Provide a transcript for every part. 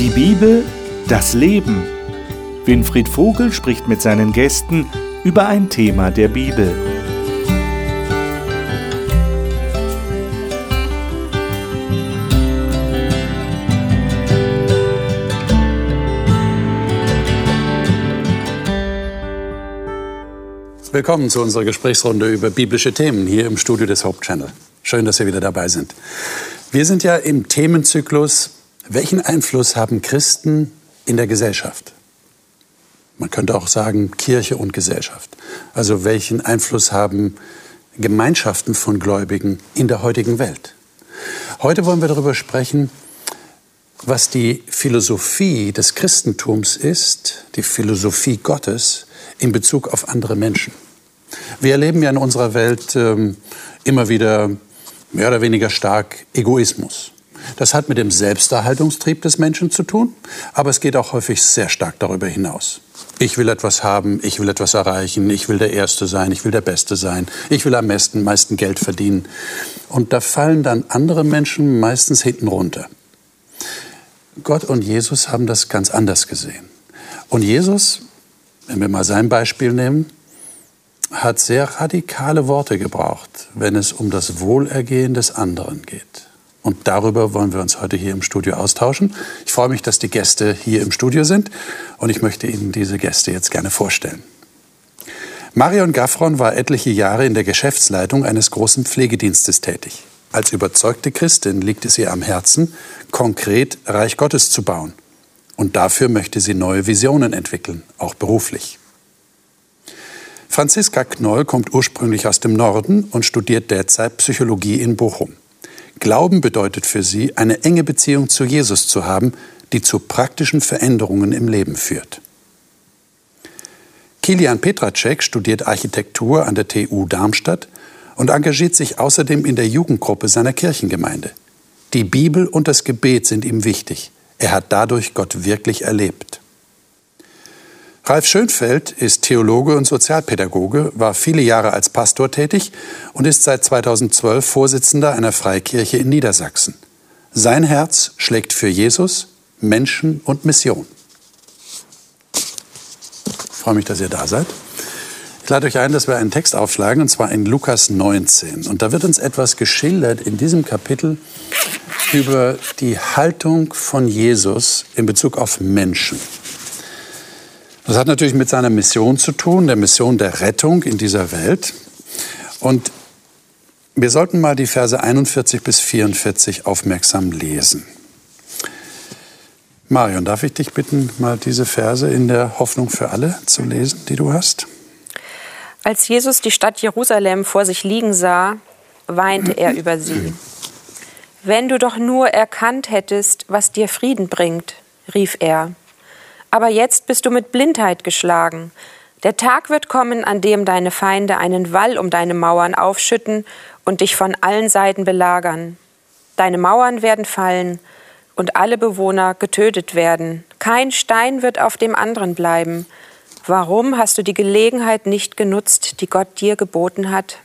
Die Bibel, das Leben. Winfried Vogel spricht mit seinen Gästen über ein Thema der Bibel. Willkommen zu unserer Gesprächsrunde über biblische Themen hier im Studio des Hope Channel. Schön, dass Sie wieder dabei sind. Wir sind ja im Themenzyklus, welchen Einfluss haben Christen in der Gesellschaft? Man könnte auch sagen Kirche und Gesellschaft. Also welchen Einfluss haben Gemeinschaften von Gläubigen in der heutigen Welt? Heute wollen wir darüber sprechen, was die Philosophie des Christentums ist, die Philosophie Gottes in Bezug auf andere Menschen. Wir erleben ja in unserer Welt ähm, immer wieder mehr oder weniger stark Egoismus. Das hat mit dem Selbsterhaltungstrieb des Menschen zu tun, aber es geht auch häufig sehr stark darüber hinaus. Ich will etwas haben, ich will etwas erreichen, ich will der Erste sein, ich will der Beste sein, ich will am meisten, meisten Geld verdienen. Und da fallen dann andere Menschen meistens hinten runter. Gott und Jesus haben das ganz anders gesehen. Und Jesus, wenn wir mal sein Beispiel nehmen, hat sehr radikale Worte gebraucht, wenn es um das Wohlergehen des anderen geht. Und darüber wollen wir uns heute hier im Studio austauschen. Ich freue mich, dass die Gäste hier im Studio sind und ich möchte Ihnen diese Gäste jetzt gerne vorstellen. Marion Gaffron war etliche Jahre in der Geschäftsleitung eines großen Pflegedienstes tätig. Als überzeugte Christin liegt es ihr am Herzen, konkret Reich Gottes zu bauen. Und dafür möchte sie neue Visionen entwickeln, auch beruflich. Franziska Knoll kommt ursprünglich aus dem Norden und studiert derzeit Psychologie in Bochum. Glauben bedeutet für sie, eine enge Beziehung zu Jesus zu haben, die zu praktischen Veränderungen im Leben führt. Kilian Petracek studiert Architektur an der TU Darmstadt und engagiert sich außerdem in der Jugendgruppe seiner Kirchengemeinde. Die Bibel und das Gebet sind ihm wichtig. Er hat dadurch Gott wirklich erlebt. Ralf Schönfeld ist Theologe und Sozialpädagoge, war viele Jahre als Pastor tätig und ist seit 2012 Vorsitzender einer Freikirche in Niedersachsen. Sein Herz schlägt für Jesus, Menschen und Mission. Ich freue mich, dass ihr da seid. Ich lade euch ein, dass wir einen Text aufschlagen, und zwar in Lukas 19. Und da wird uns etwas geschildert in diesem Kapitel über die Haltung von Jesus in Bezug auf Menschen. Das hat natürlich mit seiner Mission zu tun, der Mission der Rettung in dieser Welt. Und wir sollten mal die Verse 41 bis 44 aufmerksam lesen. Marion, darf ich dich bitten, mal diese Verse in der Hoffnung für alle zu lesen, die du hast? Als Jesus die Stadt Jerusalem vor sich liegen sah, weinte er über sie. Wenn du doch nur erkannt hättest, was dir Frieden bringt, rief er. Aber jetzt bist du mit Blindheit geschlagen. Der Tag wird kommen, an dem deine Feinde einen Wall um deine Mauern aufschütten und dich von allen Seiten belagern. Deine Mauern werden fallen und alle Bewohner getötet werden. Kein Stein wird auf dem anderen bleiben. Warum hast du die Gelegenheit nicht genutzt, die Gott dir geboten hat?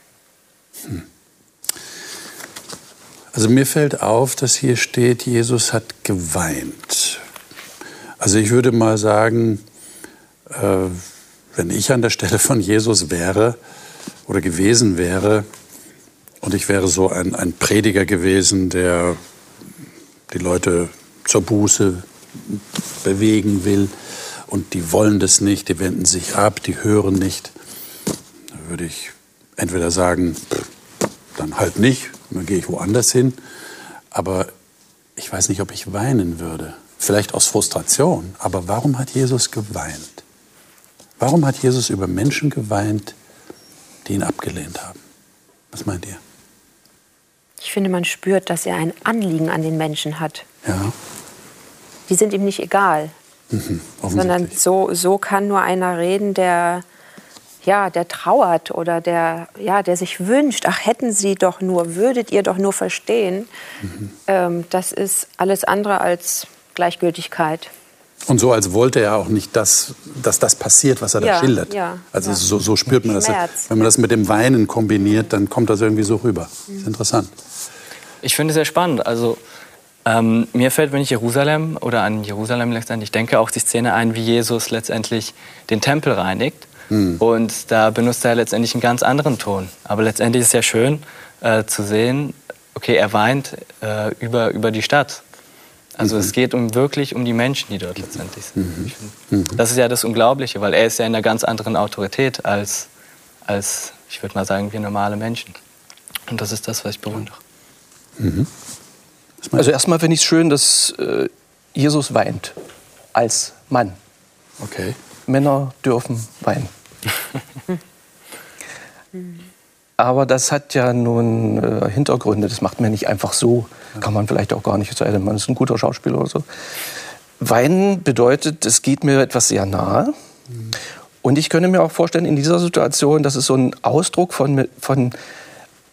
Also mir fällt auf, dass hier steht, Jesus hat geweint. Also ich würde mal sagen, äh, wenn ich an der Stelle von Jesus wäre oder gewesen wäre und ich wäre so ein, ein Prediger gewesen, der die Leute zur Buße bewegen will und die wollen das nicht, die wenden sich ab, die hören nicht, dann würde ich entweder sagen, dann halt nicht, dann gehe ich woanders hin, aber ich weiß nicht, ob ich weinen würde vielleicht aus Frustration, aber warum hat Jesus geweint? Warum hat Jesus über Menschen geweint, die ihn abgelehnt haben? Was meint ihr? Ich finde, man spürt, dass er ein Anliegen an den Menschen hat. Ja. Die sind ihm nicht egal. Mhm, sondern so, so kann nur einer reden, der, ja, der trauert oder der, ja, der sich wünscht, ach hätten Sie doch nur, würdet ihr doch nur verstehen. Mhm. Ähm, das ist alles andere als Gleichgültigkeit. Und so, als wollte er auch nicht, dass, dass das passiert, was er ja, da schildert. Ja, also ja. So, so, spürt man das. Wenn man das mit dem Weinen kombiniert, dann kommt das irgendwie so rüber. Das ist interessant. Ich finde es sehr spannend. Also Ähm, mir fällt, wenn ich Jerusalem oder an Jerusalem letztendlich denke, auch die Szene ein, wie Jesus letztendlich den Tempel reinigt. Mhm. Und da benutzt er letztendlich einen ganz anderen Ton. Aber letztendlich ist es ja schön äh, zu sehen, okay, er weint äh, über, über die Stadt. Also mhm. es geht um wirklich um die Menschen, die dort letztendlich sind. Mhm. mhm. Das ist ja das Unglaubliche, weil er ist ja in einer ganz anderen Autorität als, als ich würde mal sagen, wir normale Menschen. Und das ist das, was ich bewundere. Mhm. Also erstmal finde ich es schön, dass äh, Jesus weint als Mann. Okay. Männer dürfen weinen. Aber das hat ja nun äh, Hintergründe. Das macht man nicht einfach so. Kann man vielleicht auch gar nicht sagen, man ist ein guter Schauspieler oder so. Weinen bedeutet, es geht mir etwas sehr nahe. Und ich könnte mir auch vorstellen, in dieser Situation, dass es so ein Ausdruck von, von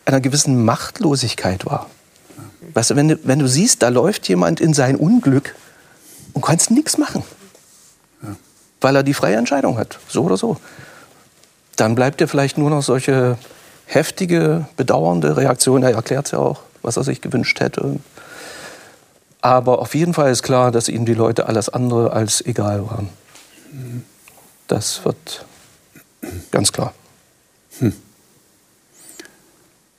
einer gewissen Machtlosigkeit war. Weißt du, wenn, du, wenn du siehst, da läuft jemand in sein Unglück und kannst nichts machen. Ja. Weil er die freie Entscheidung hat, so oder so. Dann bleibt dir vielleicht nur noch solche heftige, bedauernde Reaktion. Er erklärt ja auch, was er sich gewünscht hätte. Aber auf jeden Fall ist klar, dass ihm die Leute alles andere als egal waren. Das wird ganz klar. Hm.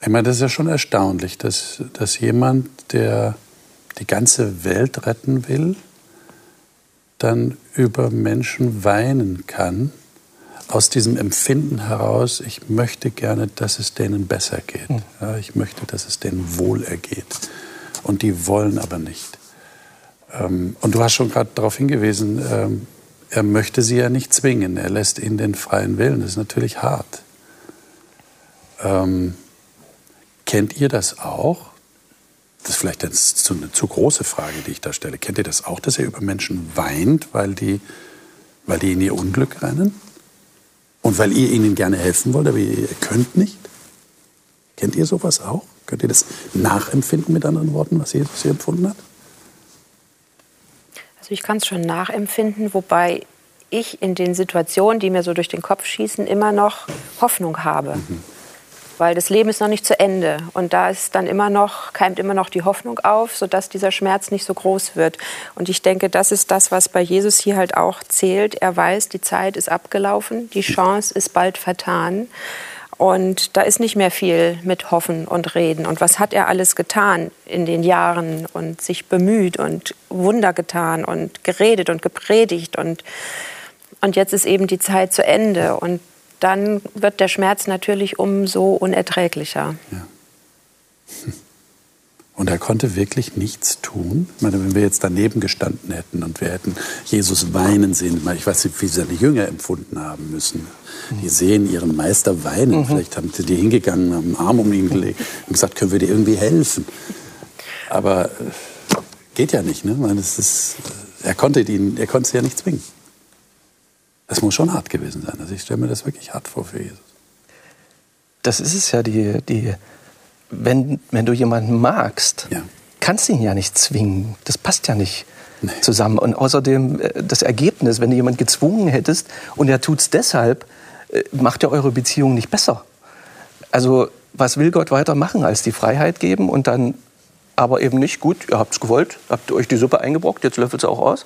Ich meine, das ist ja schon erstaunlich, dass, dass jemand, der die ganze Welt retten will, dann über Menschen weinen kann, aus diesem Empfinden heraus, ich möchte gerne, dass es denen besser geht. Hm. Ja, ich möchte, dass es denen wohl ergeht. Und die wollen aber nicht. Ähm, und du hast schon gerade darauf hingewiesen, ähm, er möchte sie ja nicht zwingen. Er lässt ihnen den freien Willen. Das ist natürlich hart. Ähm, kennt ihr das auch? Das ist vielleicht jetzt eine zu große Frage, die ich da stelle. Kennt ihr das auch, dass er über Menschen weint, weil die, weil die in ihr Unglück rennen? Und weil ihr ihnen gerne helfen wollt, aber ihr könnt nicht? Kennt ihr sowas auch? Könnt ihr das nachempfinden mit anderen Worten, was Jesus hier empfunden hat? Also ich kann es schon nachempfinden, wobei ich in den Situationen, die mir so durch den Kopf schießen, immer noch Hoffnung habe. Mhm weil das Leben ist noch nicht zu Ende und da ist dann immer noch keimt immer noch die Hoffnung auf, sodass dieser Schmerz nicht so groß wird. Und ich denke, das ist das, was bei Jesus hier halt auch zählt. Er weiß, die Zeit ist abgelaufen, die Chance ist bald vertan. Und da ist nicht mehr viel mit Hoffen und Reden. Und was hat er alles getan in den Jahren und sich bemüht und Wunder getan und geredet und gepredigt und und jetzt ist eben die Zeit zu Ende und dann wird der Schmerz natürlich umso unerträglicher. Ja. Und er konnte wirklich nichts tun. Ich meine, wenn wir jetzt daneben gestanden hätten und wir hätten Jesus weinen sehen, ich weiß nicht, wie seine Jünger empfunden haben müssen. Die sehen ihren Meister weinen. Mhm. Vielleicht haben sie die hingegangen, haben einen Arm um ihn gelegt und gesagt, können wir dir irgendwie helfen? Aber äh, geht ja nicht. Ne? Meine, ist, äh, er, konnte ihn, er konnte sie ja nicht zwingen. Das muss schon hart gewesen sein. Also ich stelle mir das wirklich hart vor für Jesus. Das ist es ja, die, die, wenn, wenn du jemanden magst, ja. kannst du ihn ja nicht zwingen. Das passt ja nicht nee. zusammen. Und außerdem äh, das Ergebnis, wenn du jemanden gezwungen hättest und er tut es deshalb, äh, macht ja eure Beziehung nicht besser. Also was will Gott weiter machen, als die Freiheit geben und dann aber eben nicht, gut, ihr habt es gewollt, habt euch die Suppe eingebrockt, jetzt löffelt es auch aus,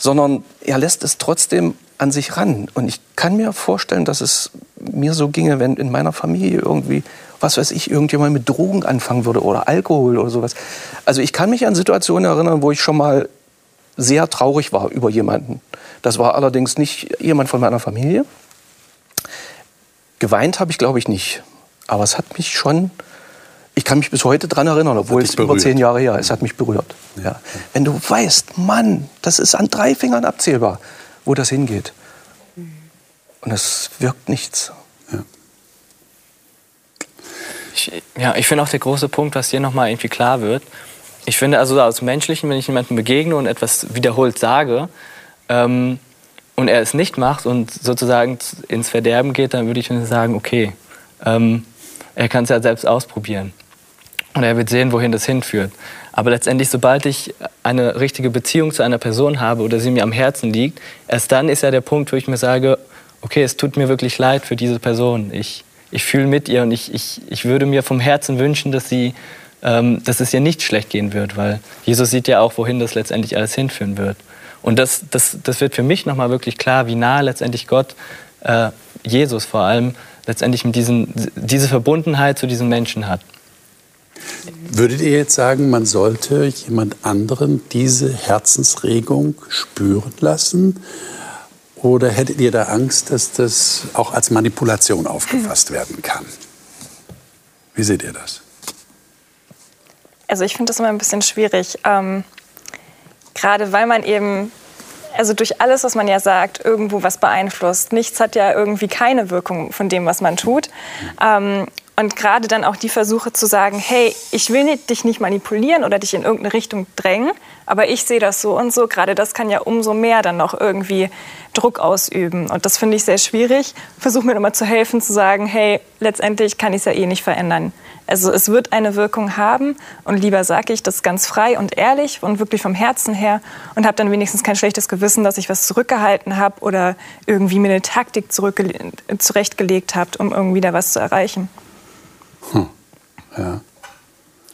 sondern er lässt es trotzdem an sich ran. Und ich kann mir vorstellen, dass es mir so ginge, wenn in meiner Familie irgendwie, was weiß ich, irgendjemand mit Drogen anfangen würde oder Alkohol oder sowas. Also ich kann mich an Situationen erinnern, wo ich schon mal sehr traurig war über jemanden. Das war allerdings nicht jemand von meiner Familie. Geweint habe ich, glaube ich, nicht. Aber es hat mich schon, ich kann mich bis heute daran erinnern, obwohl es berührt. über zehn Jahre her ist, es hat mich berührt. Ja. Wenn du weißt, Mann, das ist an drei Fingern abzählbar wo das hingeht. Und es wirkt nichts. Ja. Ich, ja, ich finde auch der große Punkt, was hier nochmal irgendwie klar wird. Ich finde also aus Menschlichen, wenn ich jemandem begegne und etwas wiederholt sage ähm, und er es nicht macht und sozusagen ins Verderben geht, dann würde ich sagen, okay, ähm, er kann es ja selbst ausprobieren. Und er wird sehen, wohin das hinführt. Aber letztendlich, sobald ich eine richtige Beziehung zu einer Person habe oder sie mir am Herzen liegt, erst dann ist ja der Punkt, wo ich mir sage, okay, es tut mir wirklich leid für diese Person. Ich, ich fühle mit ihr und ich, ich, ich würde mir vom Herzen wünschen, dass sie ähm, dass es ihr nicht schlecht gehen wird, weil Jesus sieht ja auch, wohin das letztendlich alles hinführen wird. Und das, das, das wird für mich nochmal wirklich klar, wie nah letztendlich Gott, äh, Jesus vor allem, letztendlich mit diesen, diese Verbundenheit zu diesen Menschen hat. Würdet ihr jetzt sagen, man sollte jemand anderen diese Herzensregung spüren lassen? Oder hättet ihr da Angst, dass das auch als Manipulation aufgefasst werden kann? Wie seht ihr das? Also ich finde das immer ein bisschen schwierig. Ähm, gerade weil man eben, also durch alles, was man ja sagt, irgendwo was beeinflusst. Nichts hat ja irgendwie keine Wirkung von dem, was man tut. Ähm, und gerade dann auch die Versuche zu sagen, hey, ich will nicht, dich nicht manipulieren oder dich in irgendeine Richtung drängen, aber ich sehe das so und so. Gerade das kann ja umso mehr dann noch irgendwie Druck ausüben. Und das finde ich sehr schwierig. Versuche mir immer zu helfen, zu sagen, hey, letztendlich kann ich es ja eh nicht verändern. Also es wird eine Wirkung haben und lieber sage ich das ganz frei und ehrlich und wirklich vom Herzen her und habe dann wenigstens kein schlechtes Gewissen, dass ich was zurückgehalten habe oder irgendwie mir eine Taktik zurechtgelegt habe, um irgendwie da was zu erreichen. Hm. Ja.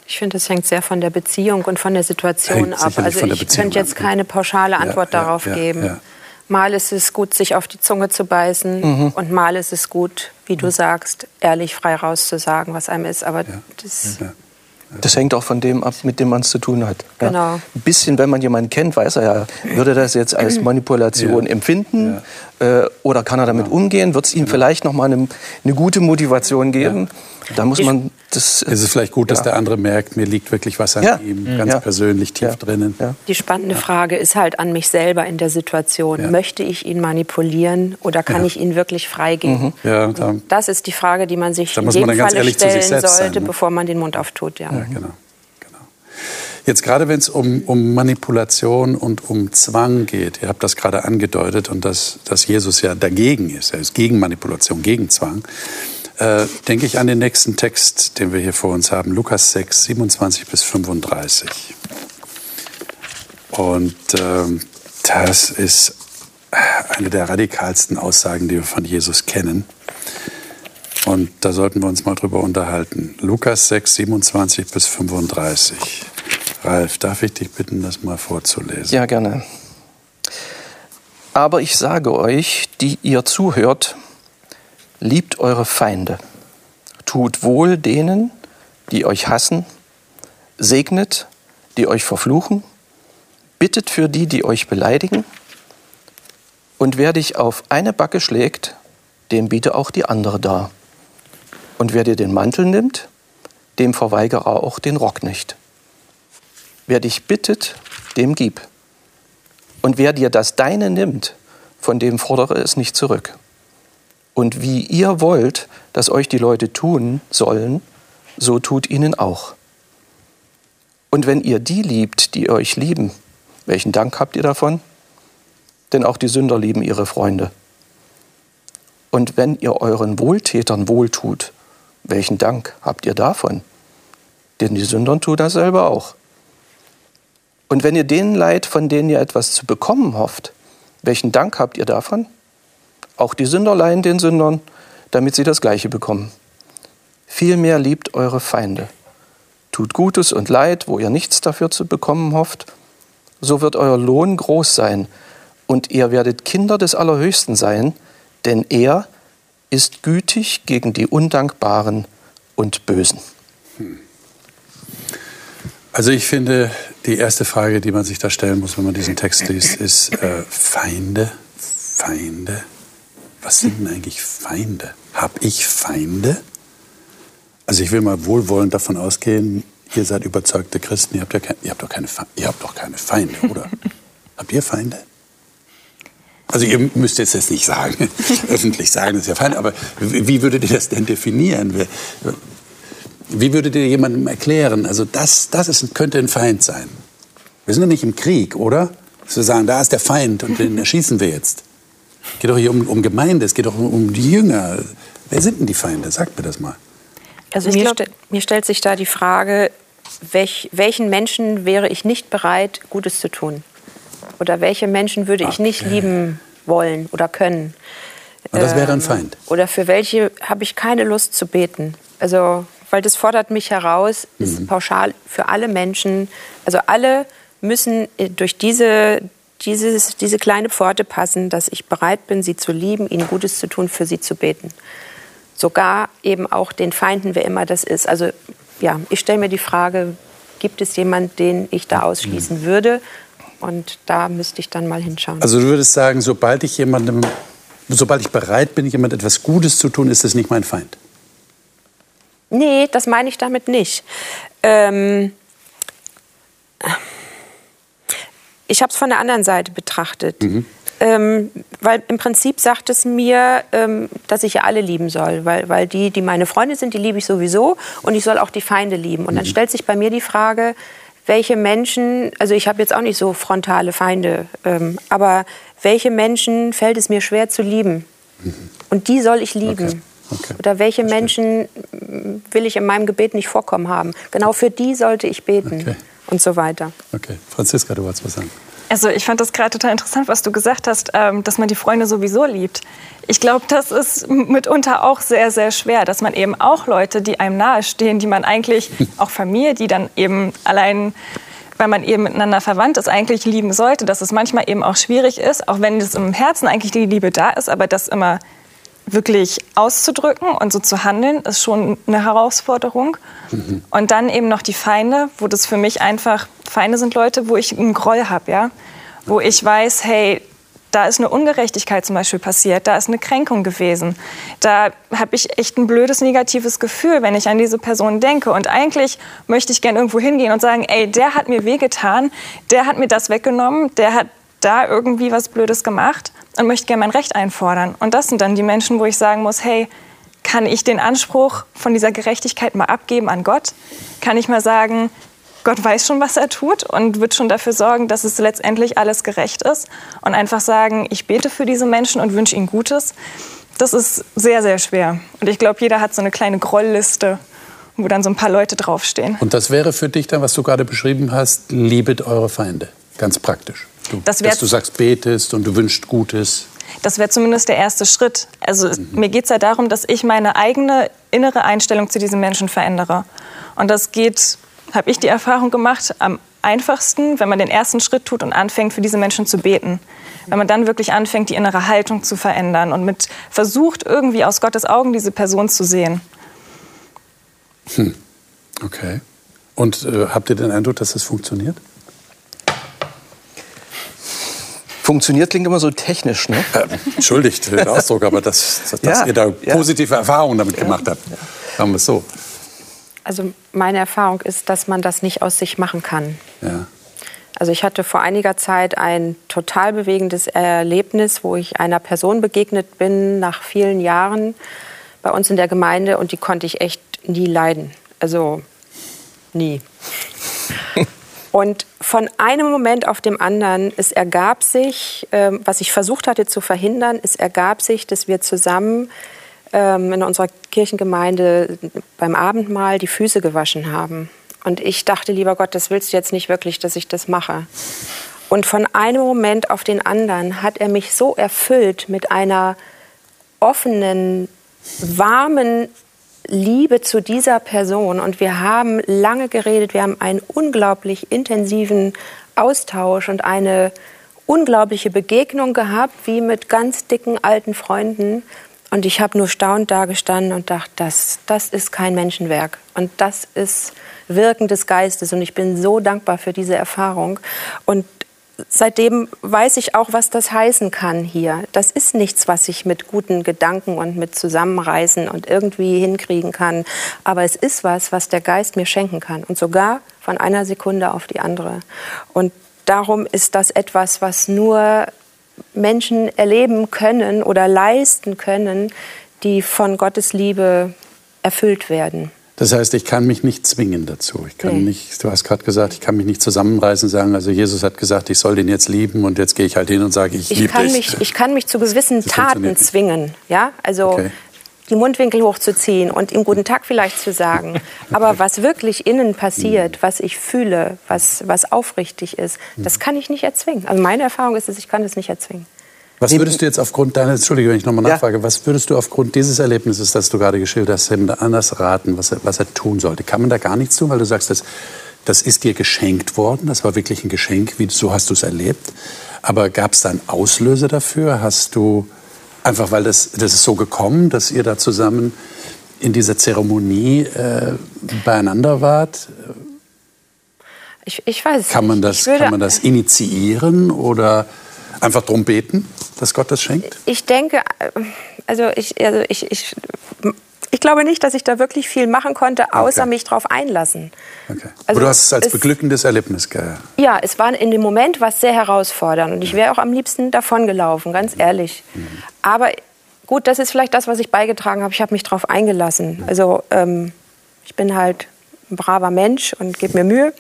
Ich finde, es hängt sehr von der Beziehung und von der Situation Hängt ab. Also ich Beziehung könnte jetzt ab. keine pauschale Antwort ja, darauf ja, geben. ja. Mal ist es gut, sich auf die Zunge zu beißen Mhm. und mal ist es gut, wie du sagst, ehrlich frei rauszusagen, was einem ist. Aber das, Ja. Das hängt auch von dem ab, mit dem man es zu tun hat. Ja. Genau. Ein bisschen, wenn man jemanden kennt, weiß er ja, würde er das jetzt als Manipulation Ja. empfinden äh, oder kann er damit umgehen? Wird es ihm vielleicht noch mal eine, eine gute Motivation geben? Da muss man das. Ist es vielleicht gut, dass ja. der andere merkt, mir liegt wirklich was an Ja. ihm, ganz Ja. persönlich tief Ja. drinnen. Ja. die spannende Frage ist halt an mich selber in der Situation. Ja. Möchte ich ihn manipulieren oder kann ich ihn wirklich freigeben? Ja, da, Das ist die Frage, die man sich Da in ganz Falle ehrlich zu sich stellen selbst sein, sollte, ne? bevor man den Mund auftut. Ja. ja, genau. genau. Jetzt gerade wenn es um, um Manipulation und um Zwang geht, ihr habt das gerade angedeutet und dass, dass Jesus ja dagegen ist, er ist gegen Manipulation, gegen Zwang, äh, denke ich an den nächsten Text, den wir hier vor uns haben, Lukas 6, 27 bis 35. Und ähm, das ist eine der radikalsten Aussagen, die wir von Jesus kennen. Und da sollten wir uns mal drüber unterhalten. Lukas 6, 27 bis 35. Ralf, darf ich dich bitten, das mal vorzulesen? Ja, gerne. Aber ich sage euch, die ihr zuhört, liebt eure Feinde, tut wohl denen, die euch hassen, segnet, die euch verfluchen, bittet für die, die euch beleidigen, und wer dich auf eine Backe schlägt, dem biete auch die andere dar. Und wer dir den Mantel nimmt, dem verweigere auch den Rock nicht. Wer dich bittet, dem gib. Und wer dir das Deine nimmt, von dem fordere es nicht zurück. Und wie ihr wollt, dass euch die Leute tun sollen, so tut ihnen auch. Und wenn ihr die liebt, die euch lieben, welchen Dank habt ihr davon? Denn auch die Sünder lieben ihre Freunde. Und wenn ihr euren Wohltätern wohltut, welchen Dank habt ihr davon? Denn die Sünder tun das selber auch. Und wenn ihr denen leid, von denen ihr etwas zu bekommen hofft, welchen Dank habt ihr davon? Auch die Sünder leihen den Sündern, damit sie das Gleiche bekommen. Vielmehr liebt eure Feinde. Tut Gutes und Leid, wo ihr nichts dafür zu bekommen hofft. So wird euer Lohn groß sein und ihr werdet Kinder des Allerhöchsten sein, denn er ist gütig gegen die Undankbaren und Bösen. Also ich finde, die erste Frage, die man sich da stellen muss, wenn man diesen Text liest, ist äh, Feinde, Feinde. Was sind denn eigentlich Feinde? Hab ich Feinde? Also ich will mal wohlwollend davon ausgehen, ihr seid überzeugte Christen, ihr habt, ja kein, ihr habt, doch, keine, Fe- ihr habt doch keine Feinde, oder? habt ihr Feinde? Also ihr müsst jetzt das nicht sagen, öffentlich sagen, das ist ja Feinde, aber wie würdet ihr das denn definieren? Wie würdet ihr jemandem erklären, also das, das ist, könnte ein Feind sein? Wir sind doch nicht im Krieg, oder? Dass wir sagen, da ist der Feind und den erschießen wir jetzt. Es geht doch hier um, um Gemeinde, es geht doch um, um die Jünger. Wer sind denn die Feinde? Sagt mir das mal. Also mir, glaub- ste mir stellt sich da die Frage, welch, welchen Menschen wäre ich nicht bereit, Gutes zu tun? Oder welche Menschen würde ich nicht Okay. lieben wollen oder können? Und das wäre ein Ähm, Feind. Oder für welche habe ich keine Lust zu beten? Also weil das fordert mich heraus, ist pauschal für alle Menschen, also alle müssen äh, durch diese, dieses, diese kleine Pforte passen, dass ich bereit bin, sie zu lieben, ihnen Gutes zu tun, für sie zu beten. Sogar eben auch den Feinden, wer immer das ist. Also ja, ich stelle mir die Frage, gibt es jemanden, den ich da ausschließen würde? Und da müsste ich dann mal hinschauen. Also du würdest sagen, sobald ich jemandem, sobald ich bereit bin, jemand etwas Gutes zu tun, ist es nicht mein Feind. Nee, das meine ich damit nicht. Ähm, ich habe es von der anderen Seite betrachtet. Ähm, weil im Prinzip sagt es mir, ähm, dass ich ja alle lieben soll. Weil, weil die, die meine Freunde sind, die liebe ich sowieso. Und ich soll auch die Feinde lieben. Und dann stellt sich bei mir die Frage, welche Menschen, also ich habe jetzt auch nicht so frontale Feinde, ähm, aber welche Menschen fällt es mir schwer zu lieben? Und die soll ich lieben. Okay. Okay. Oder welche Menschen mm, will ich in meinem Gebet nicht vorkommen haben? Genau für die sollte ich beten Okay. Und so weiter. Okay, Franziska, du wolltest was sagen. Also ich fand das gerade total interessant, was du gesagt hast, ähm, dass man die Freunde sowieso liebt. Ich glaube, das ist mitunter auch sehr, sehr schwer, dass man eben auch Leute, die einem nahestehen, die man eigentlich, auch Familie, die dann eben allein, weil man eben miteinander verwandt ist, eigentlich lieben sollte, dass es manchmal eben auch schwierig ist, auch wenn es im Herzen eigentlich die Liebe da ist, aber das immer wirklich auszudrücken und so zu handeln, ist schon eine Herausforderung. Und dann eben noch die Feinde, wo das für mich einfach, Feinde sind Leute, wo ich einen Groll habe, ja? Wo ich weiß, hey, da ist eine Ungerechtigkeit zum Beispiel passiert, da ist eine Kränkung gewesen. Da habe ich echt ein blödes, negatives Gefühl, wenn ich an diese Person denke. Und eigentlich möchte ich gerne irgendwo hingehen und sagen, ey, der hat mir wehgetan, der hat mir das weggenommen, der hat da irgendwie was Blödes gemacht und möchte gerne mein Recht einfordern. Und das sind dann die Menschen, wo ich sagen muss, hey, kann ich den Anspruch von dieser Gerechtigkeit mal abgeben an Gott? Kann ich mal sagen, Gott weiß schon, was er tut und wird schon dafür sorgen, dass es letztendlich alles gerecht ist? Und einfach sagen, ich bete für diese Menschen und wünsche ihnen Gutes. Das ist sehr, sehr schwer. Und ich glaube, jeder hat so eine kleine Grollliste, wo dann so ein paar Leute draufstehen. Und das wäre für dich dann, was du gerade beschrieben hast, liebet eure Feinde. Ganz praktisch. Du, Das dass du sagst, betest und du wünschst Gutes. Das wäre zumindest der erste Schritt. Also Mhm. mir geht es ja darum, dass ich meine eigene innere Einstellung zu diesen Menschen verändere. Und das geht, habe ich die Erfahrung gemacht, am einfachsten, wenn man den ersten Schritt tut und anfängt, für diese Menschen zu beten. Wenn man dann wirklich anfängt, die innere Haltung zu verändern und mit versucht, irgendwie aus Gottes Augen diese Person zu sehen. Okay. Und äh, habt ihr den Eindruck, dass das funktioniert? Funktioniert klingt immer so technisch, ne? Äh, entschuldigt den Ausdruck, aber dass, dass Ja, ihr da ja. positive Erfahrungen damit gemacht habt. Sagen wir es so. Also meine Erfahrung ist, dass man das nicht aus sich machen kann. Ja. Also ich hatte vor einiger Zeit ein total bewegendes Erlebnis, wo ich einer Person begegnet bin nach vielen Jahren bei uns in der Gemeinde und die konnte ich echt nie leiden. Also nie. Und von einem Moment auf dem anderen, es ergab sich, ähm, was ich versucht hatte zu verhindern, es ergab sich, dass wir zusammen ähm, in unserer Kirchengemeinde beim Abendmahl die Füße gewaschen haben. Und ich dachte, lieber Gott, das willst du jetzt nicht wirklich, dass ich das mache. Und von einem Moment auf den anderen hat er mich so erfüllt mit einer offenen, warmen Liebe zu dieser Person. Und wir haben lange geredet, wir haben einen unglaublich intensiven Austausch und eine unglaubliche Begegnung gehabt, wie mit ganz dicken alten Freunden. Und ich habe nur staunend dagestanden und dachte, das, das ist kein Menschenwerk. Und das ist Wirken des Geistes. Und ich bin so dankbar für diese Erfahrung. Und seitdem weiß ich auch, was das heißen kann hier. Das ist nichts, was ich mit guten Gedanken und mit Zusammenreißen und irgendwie hinkriegen kann. Aber es ist was, was der Geist mir schenken kann. Und sogar von einer Sekunde auf die andere. Und darum ist das etwas, was nur Menschen erleben können oder leisten können, die von Gottes Liebe erfüllt werden. Das heißt, ich kann mich nicht zwingen dazu. Ich kann Nee. nicht, du hast gerade gesagt, ich kann mich nicht zusammenreißen, sagen, also Jesus hat gesagt, ich soll den jetzt lieben und jetzt gehe ich halt hin und sage, ich, Ich liebe dich. mich, ich kann mich zu gewissen Das Taten zwingen. Ja? Also Okay. die Mundwinkel hochzuziehen und ihm guten Tag vielleicht zu sagen. Aber was wirklich innen Mhm. passiert, was ich fühle, was, was aufrichtig ist, Mhm. das kann ich nicht erzwingen. Also meine Erfahrung ist es, ich kann es nicht erzwingen. Was würdest du jetzt aufgrund deiner, Entschuldige, wenn ich nochmal Ja. nachfrage, was würdest du aufgrund dieses Erlebnisses, das du gerade geschildert hast, anders raten, was er, was er tun sollte? Kann man da gar nichts tun, weil du sagst, das, das ist dir geschenkt worden, das war wirklich ein Geschenk, wie, so hast du es erlebt. Aber gab es da einen Auslöser dafür? Hast du einfach, weil das, das ist so gekommen, dass ihr da zusammen in dieser Zeremonie äh, beieinander wart? Ich, ich weiß es Kann man nicht. das, Ich würde- kann man das initiieren oder einfach drum beten, dass Gott das schenkt? Ich denke, also ich, also ich, ich, ich glaube nicht, dass ich da wirklich viel machen konnte, außer Okay. mich drauf einlassen. Okay. Also Aber du hast es als es- beglückendes Erlebnis ge Ja, es war in dem Moment was sehr herausfordernd und ich wäre auch am liebsten davongelaufen, ganz ehrlich. Aber gut, das ist vielleicht das, was ich beigetragen habe. Ich habe mich darauf eingelassen. Also ähm, ich bin halt ein braver Mensch und gebe mir Mühe.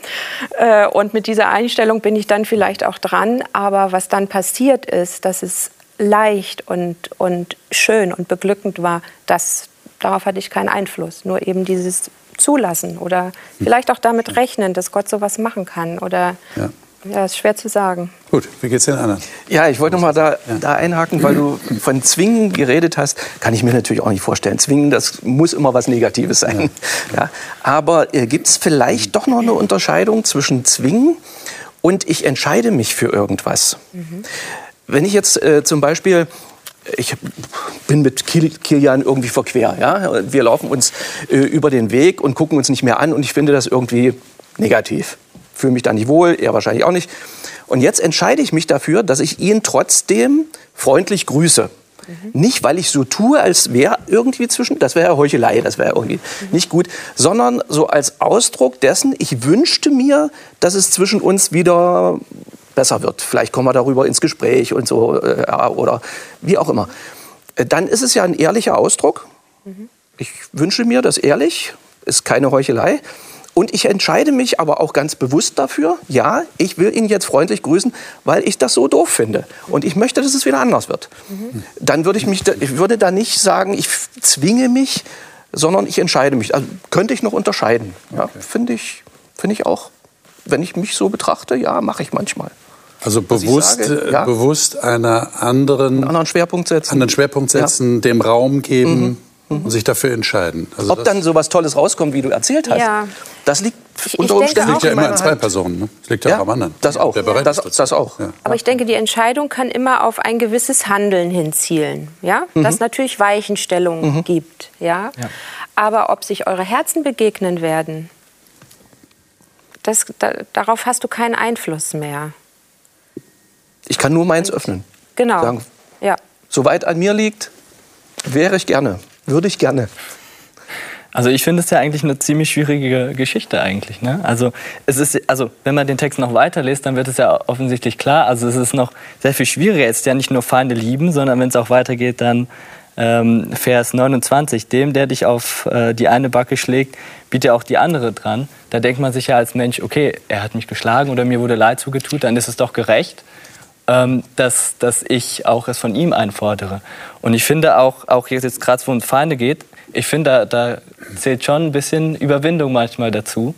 Äh, und mit dieser Einstellung bin ich dann vielleicht auch dran. Aber was dann passiert ist, dass es leicht und, und schön und beglückend war, das, darauf hatte ich keinen Einfluss. Nur eben dieses Zulassen oder vielleicht auch damit rechnen, dass Gott sowas machen kann. Oder Ja. Ja, ist schwer zu sagen. Gut, wie geht's den anderen? Ja, ich wollte noch mal da, da einhaken, weil du von Zwingen geredet hast. Kann ich mir natürlich auch nicht vorstellen. Zwingen, das muss immer was Negatives sein. Ja. Aber äh, gibt es vielleicht doch noch eine Unterscheidung zwischen Zwingen und ich entscheide mich für irgendwas? Wenn ich jetzt äh, zum Beispiel ich bin mit Kil- Kilian irgendwie verquer. Ja? Wir laufen uns äh, über den Weg und gucken uns nicht mehr an und ich finde das irgendwie negativ. Fühle mich da nicht wohl, er wahrscheinlich auch nicht. Und jetzt entscheide ich mich dafür, dass ich ihn trotzdem freundlich grüße. Nicht, weil ich so tue, als wäre irgendwie zwischen, das wäre ja Heuchelei, das wäre irgendwie nicht gut, sondern so als Ausdruck dessen, ich wünschte mir, dass es zwischen uns wieder besser wird. Vielleicht kommen wir darüber ins Gespräch und so äh, ja, oder wie auch immer. Äh, Dann ist es ja ein ehrlicher Ausdruck. Ich wünsche mir das ehrlich, ist keine Heuchelei. Und ich entscheide mich aber auch ganz bewusst dafür, ja, ich will ihn jetzt freundlich grüßen, weil ich das so doof finde. Und ich möchte, dass es wieder anders wird. Dann würde ich mich, da- ich würde da nicht sagen, ich zwinge mich, sondern ich entscheide mich. Also könnte ich noch unterscheiden. Ja, Finde ich, finde ich auch. Wenn ich mich so betrachte, ja, mache ich manchmal. Also bewusst, sage, äh, ja. bewusst einer anderen, Einen anderen Schwerpunkt setzen. anderen Schwerpunkt setzen, dem Raum geben und sich dafür entscheiden. Also Ob das dann sowas Tolles rauskommt, wie du erzählt hast, Ja. das liegt Ich- unter Umständen liegt ja immer an zwei. Personen. Ne? Es liegt ja, Ja, auch am anderen. das auch. Das- das auch. Ja. Aber ich denke, die Entscheidung kann immer auf ein gewisses Handeln hinzielen, ja? Mhm. Das natürlich Weichenstellungen gibt, ja? Aber ob sich eure Herzen begegnen werden, das, da, darauf hast du keinen Einfluss mehr. Ich kann nur meins öffnen. Genau. Sagen, Ja. soweit an mir liegt, wäre ich gerne, würde ich gerne. Also ich finde es ja eigentlich eine ziemlich schwierige Geschichte eigentlich. Ne? Also es ist, also wenn man den Text noch weiterliest, dann wird es ja offensichtlich klar. Also es ist noch sehr viel schwieriger. Es ist ja nicht nur Feinde lieben, sondern wenn es auch weitergeht, dann ähm, Vers 29, dem, der dich auf äh, die eine Backe schlägt, bietet auch die andere dran. Da denkt man sich ja als Mensch, okay, er hat mich geschlagen oder mir wurde Leid zugetut, dann ist es doch gerecht ähm, dass, dass ich auch es von ihm einfordere. Und ich finde auch, auch jetzt gerade, wo es um Feinde geht, ich finde, da, da zählt schon ein bisschen Überwindung manchmal dazu.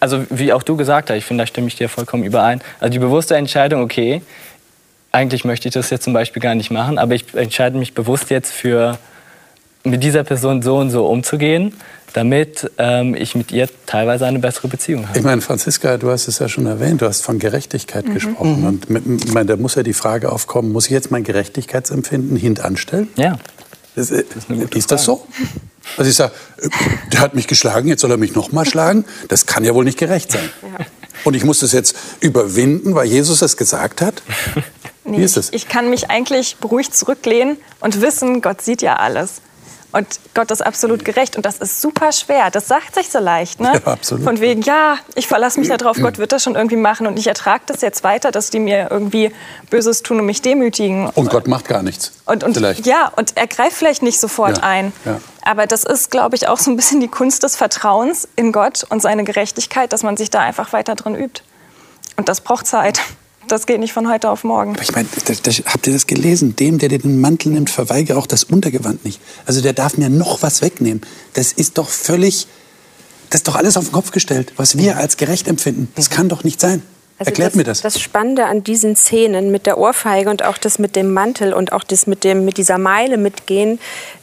Also wie auch du gesagt hast, ich finde, da stimme ich dir vollkommen überein. Also die bewusste Entscheidung, okay, eigentlich möchte ich das jetzt zum Beispiel gar nicht machen, aber ich entscheide mich bewusst jetzt für mit dieser Person so und so umzugehen, damit ähm, ich mit ihr teilweise eine bessere Beziehung habe. Ich meine, Franziska, du hast es ja schon erwähnt, du hast von Gerechtigkeit Mhm. gesprochen. Und mit, ich meine, da muss ja die Frage aufkommen, muss ich jetzt mein Gerechtigkeitsempfinden hintanstellen? Ja. Das, äh, eine gute ist das so? Also ich sage, äh, der hat mich geschlagen, jetzt soll er mich noch mal schlagen? Das kann ja wohl nicht gerecht sein. Und ich muss das jetzt überwinden, weil Jesus es gesagt hat? Wie Nee, ist das? Ich, ich kann mich eigentlich beruhigt zurücklehnen und wissen, Gott sieht ja alles. Und Gott ist absolut gerecht. Und das ist super schwer. Das sagt sich so leicht. Ne? Ja, absolut. Von wegen, ja, ich verlasse mich darauf, Gott wird das schon irgendwie machen. Und ich ertrage das jetzt weiter, dass die mir irgendwie Böses tun und mich demütigen. Und Gott macht gar nichts. Und, und, Vielleicht. ja, und er greift vielleicht nicht sofort Ja, ein. ja. Aber das ist, glaube ich, auch so ein bisschen die Kunst des Vertrauens in Gott und seine Gerechtigkeit, dass man sich da einfach weiter drin übt. Und das braucht Zeit. Das geht nicht von heute auf morgen. Aber ich meine, habt ihr das gelesen? Dem, der dir den Mantel nimmt, verweigere auch das Untergewand nicht. Also der darf mir noch was wegnehmen. Das ist doch völlig, das ist doch alles auf den Kopf gestellt, was wir als gerecht empfinden. Das kann doch nicht sein. Erklärt das, mir das. Das Spannende an diesen Szenen mit der Ohrfeige und auch das mit dem Mantel und auch das mit, dem, mit dieser Meile mitgehen,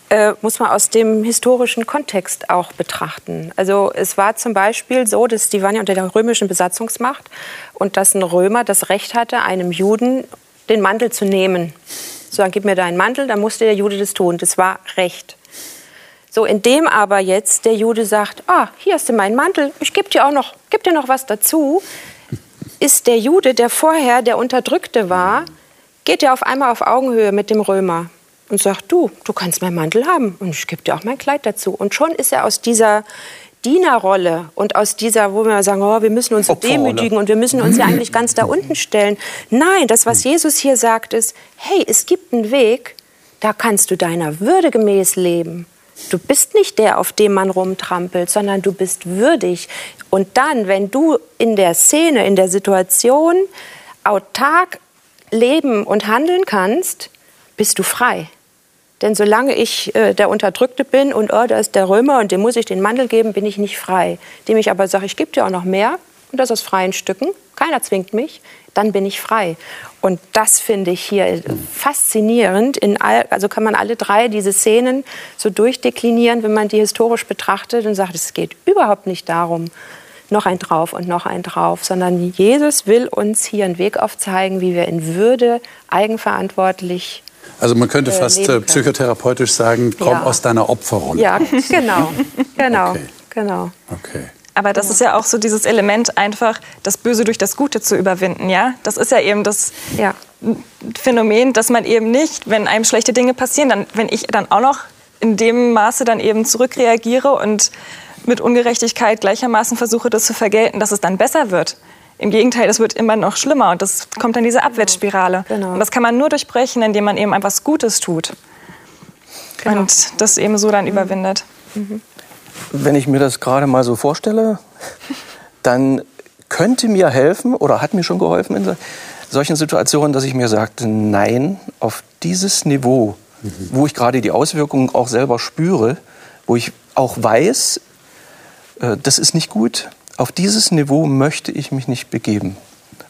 äh, muss man aus dem historischen Kontext auch betrachten. Also es war zum Beispiel so, dass die waren ja unter der römischen Besatzungsmacht und dass ein Römer das Recht hatte, einem Juden den Mantel zu nehmen. So, dann gib mir deinen Mantel, dann musste der Jude das tun. Das war Recht. So, indem aber jetzt der Jude sagt, ah, hier hast du meinen Mantel, ich gebe dir auch noch, geb dir noch was dazu, ist der Jude, der vorher der Unterdrückte war, geht ja auf einmal auf Augenhöhe mit dem Römer und sagt, du, du kannst meinen Mantel haben und ich gebe dir auch mein Kleid dazu. Und schon ist er aus dieser Dienerrolle und aus dieser, wo wir sagen, oh, wir müssen uns Opferrolle. demütigen und wir müssen uns ja eigentlich ganz da unten stellen. Nein, das, was Jesus hier sagt, ist, hey, es gibt einen Weg, da kannst du deiner Würde gemäß leben. Du bist nicht der, auf dem man rumtrampelt, sondern du bist würdig. Und dann, wenn du in der Szene, in der Situation autark leben und handeln kannst, bist du frei. Denn solange ich äh, der Unterdrückte bin und oh, da ist der Römer und dem muss ich den Mantel geben, bin ich nicht frei. Dem ich aber sage, ich gebe dir auch noch mehr und das aus freien Stücken, keiner zwingt mich, dann bin ich frei. Und das finde ich hier faszinierend. In all, also kann man alle drei diese Szenen so durchdeklinieren, wenn man die historisch betrachtet und sagt, es geht überhaupt nicht darum, noch ein drauf und noch ein drauf, sondern Jesus will uns hier einen Weg aufzeigen, wie wir in Würde eigenverantwortlich Also man könnte äh, fast äh, können. psychotherapeutisch sagen, komm Ja. aus deiner Opferrolle. Ja, genau, genau, Okay. genau. Okay. Aber das ist ja auch so dieses Element, einfach das Böse durch das Gute zu überwinden, ja? Das ist ja eben das Ja. Phänomen, dass man eben nicht, wenn einem schlechte Dinge passieren, dann, wenn ich dann auch noch in dem Maße dann eben zurückreagiere und mit Ungerechtigkeit gleichermaßen versuche, das zu vergelten, dass es dann besser wird. Im Gegenteil, es wird immer noch schlimmer und das kommt dann diese Abwärtsspirale. Genau. Und das kann man nur durchbrechen, indem man eben etwas Gutes tut. Genau. Und das eben so dann überwindet. Wenn ich mir das gerade mal so vorstelle, dann könnte mir helfen oder hat mir schon geholfen in so- solchen Situationen, dass ich mir sagte, nein, auf dieses Niveau, wo ich gerade die Auswirkungen auch selber spüre, wo ich auch weiß, äh, das ist nicht gut, auf dieses Niveau möchte ich mich nicht begeben.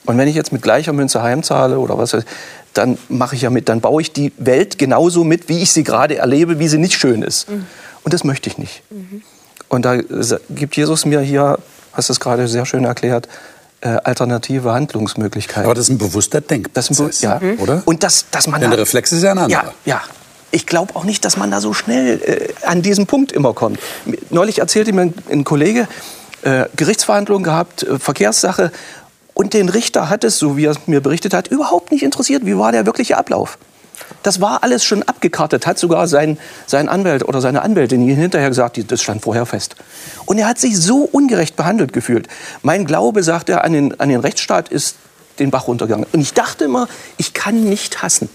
Und wenn ich jetzt mit gleicher Münze heimzahle oder was, weiß ich, dann mache ich ja mit, dann baue ich die Welt genauso mit, wie ich sie gerade erlebe, wie sie nicht schön ist. Und das möchte ich nicht. Und da gibt Jesus mir hier, hast du es gerade sehr schön erklärt, äh, alternative Handlungsmöglichkeiten. Aber das ist ein bewusster Das ist ein Denkprozess, Be- ja. oder? Und das, dass man Denn der da- Reflex ist ja ein anderer. ja, ja. Ich glaube auch nicht, dass man da so schnell äh, an diesen Punkt immer kommt. Neulich erzählte mir ein, ein Kollege, äh, Gerichtsverhandlungen gehabt, äh, Verkehrssache. Und den Richter hat es, so wie er es mir berichtet hat, überhaupt nicht interessiert, wie war der wirkliche Ablauf. Das war alles schon abgekartet, hat sogar sein, sein Anwalt oder seine Anwältin hinterher gesagt, das stand vorher fest. Und er hat sich so ungerecht behandelt gefühlt. Mein Glaube, sagt er, an den, an den Rechtsstaat ist den Bach runtergegangen. Und ich dachte immer, ich kann nicht hassen.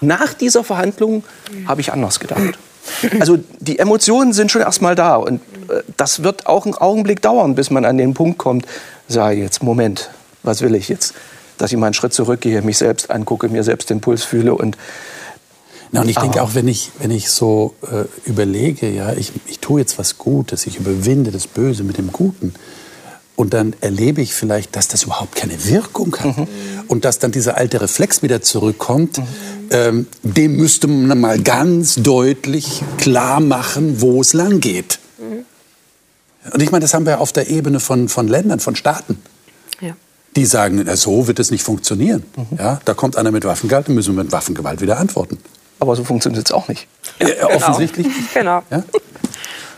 Nach dieser Verhandlung habe ich anders gedacht. Also die Emotionen sind schon erstmal da und äh, das wird auch einen Augenblick dauern, bis man an den Punkt kommt, sage jetzt, Moment, was will ich jetzt? Dass ich mal einen Schritt zurückgehe, mich selbst angucke, mir selbst den Puls fühle und Na, und ich denke auch, wenn ich, wenn ich so äh, überlege, ja, ich, ich tue jetzt was Gutes, ich überwinde das Böse mit dem Guten. Und dann erlebe ich vielleicht, dass das überhaupt keine Wirkung hat. Und dass dann dieser alte Reflex wieder zurückkommt. Ähm, dem müsste man mal ganz deutlich klar machen, wo es lang geht. Und ich meine, das haben wir auf der Ebene von, von Ländern, von Staaten. Ja. Die sagen, na, so wird es nicht funktionieren. Ja, da kommt einer mit Waffengewalt, dann müssen wir mit Waffengewalt wieder antworten. aber so funktioniert es auch nicht. Ja, offensichtlich. Genau. Ja?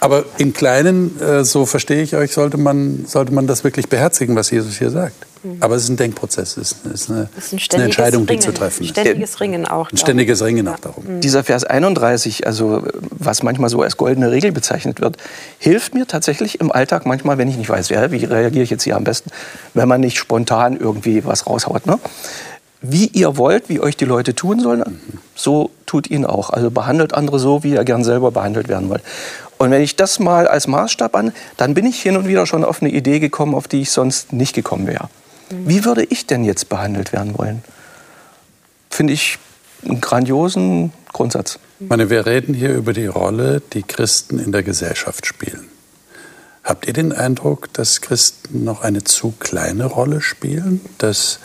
Aber im Kleinen, äh, so verstehe ich euch, sollte man, sollte man das wirklich beherzigen, was Jesus hier sagt. Aber es ist ein Denkprozess, es ist, es eine, Mhm. Das ist ein es eine Entscheidung, die Ringen. zu treffen ist. Ständiges Ringen auch. Ein ständiges Ringen auch darum. Dieser Vers 31, also was manchmal so als goldene Regel bezeichnet wird, hilft mir tatsächlich im Alltag manchmal, wenn ich nicht weiß, ja, wie reagiere ich jetzt hier am besten, wenn man nicht spontan irgendwie was raushaut. Ne? Wie ihr wollt, wie euch die Leute tun sollen, so tut ihn auch. Also behandelt andere so, wie ihr gern selber behandelt werden wollt. Und wenn ich das mal als Maßstab an, dann bin ich hin und wieder schon auf eine Idee gekommen, auf die ich sonst nicht gekommen wäre. Wie würde ich denn jetzt behandelt werden wollen? Finde ich einen grandiosen Grundsatz. Ich meine, wir reden hier über die Rolle, die Christen in der Gesellschaft spielen. Habt ihr den Eindruck, dass Christen noch eine zu kleine Rolle spielen? Dass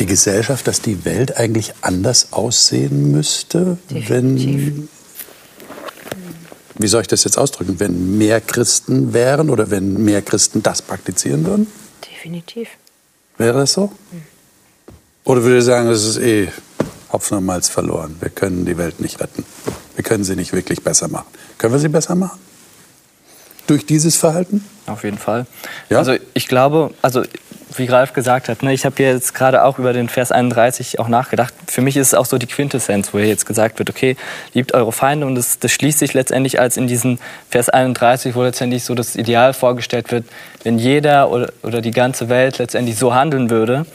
die Gesellschaft, dass die Welt eigentlich anders aussehen müsste, Definitiv. wenn wie soll ich das jetzt ausdrücken, wenn mehr Christen wären oder wenn mehr Christen das praktizieren würden? Definitiv. Wäre das so? Oder würde ihr sagen, das ist eh Hopfen und Malz verloren. Wir können die Welt nicht retten. Wir können sie nicht wirklich besser machen. Können wir sie besser machen? Durch dieses Verhalten? Auf jeden Fall. Ja? Also ich glaube, also wie Ralf gesagt hat, ne, ich habe jetzt gerade auch über den Vers 31 auch nachgedacht. Für mich ist es auch so die Quintessenz, wo hier jetzt gesagt wird, okay, liebt eure Feinde und das, das schließt sich letztendlich als in diesen Vers 31, wo letztendlich so das Ideal vorgestellt wird, wenn jeder oder, oder die ganze Welt letztendlich so handeln würde,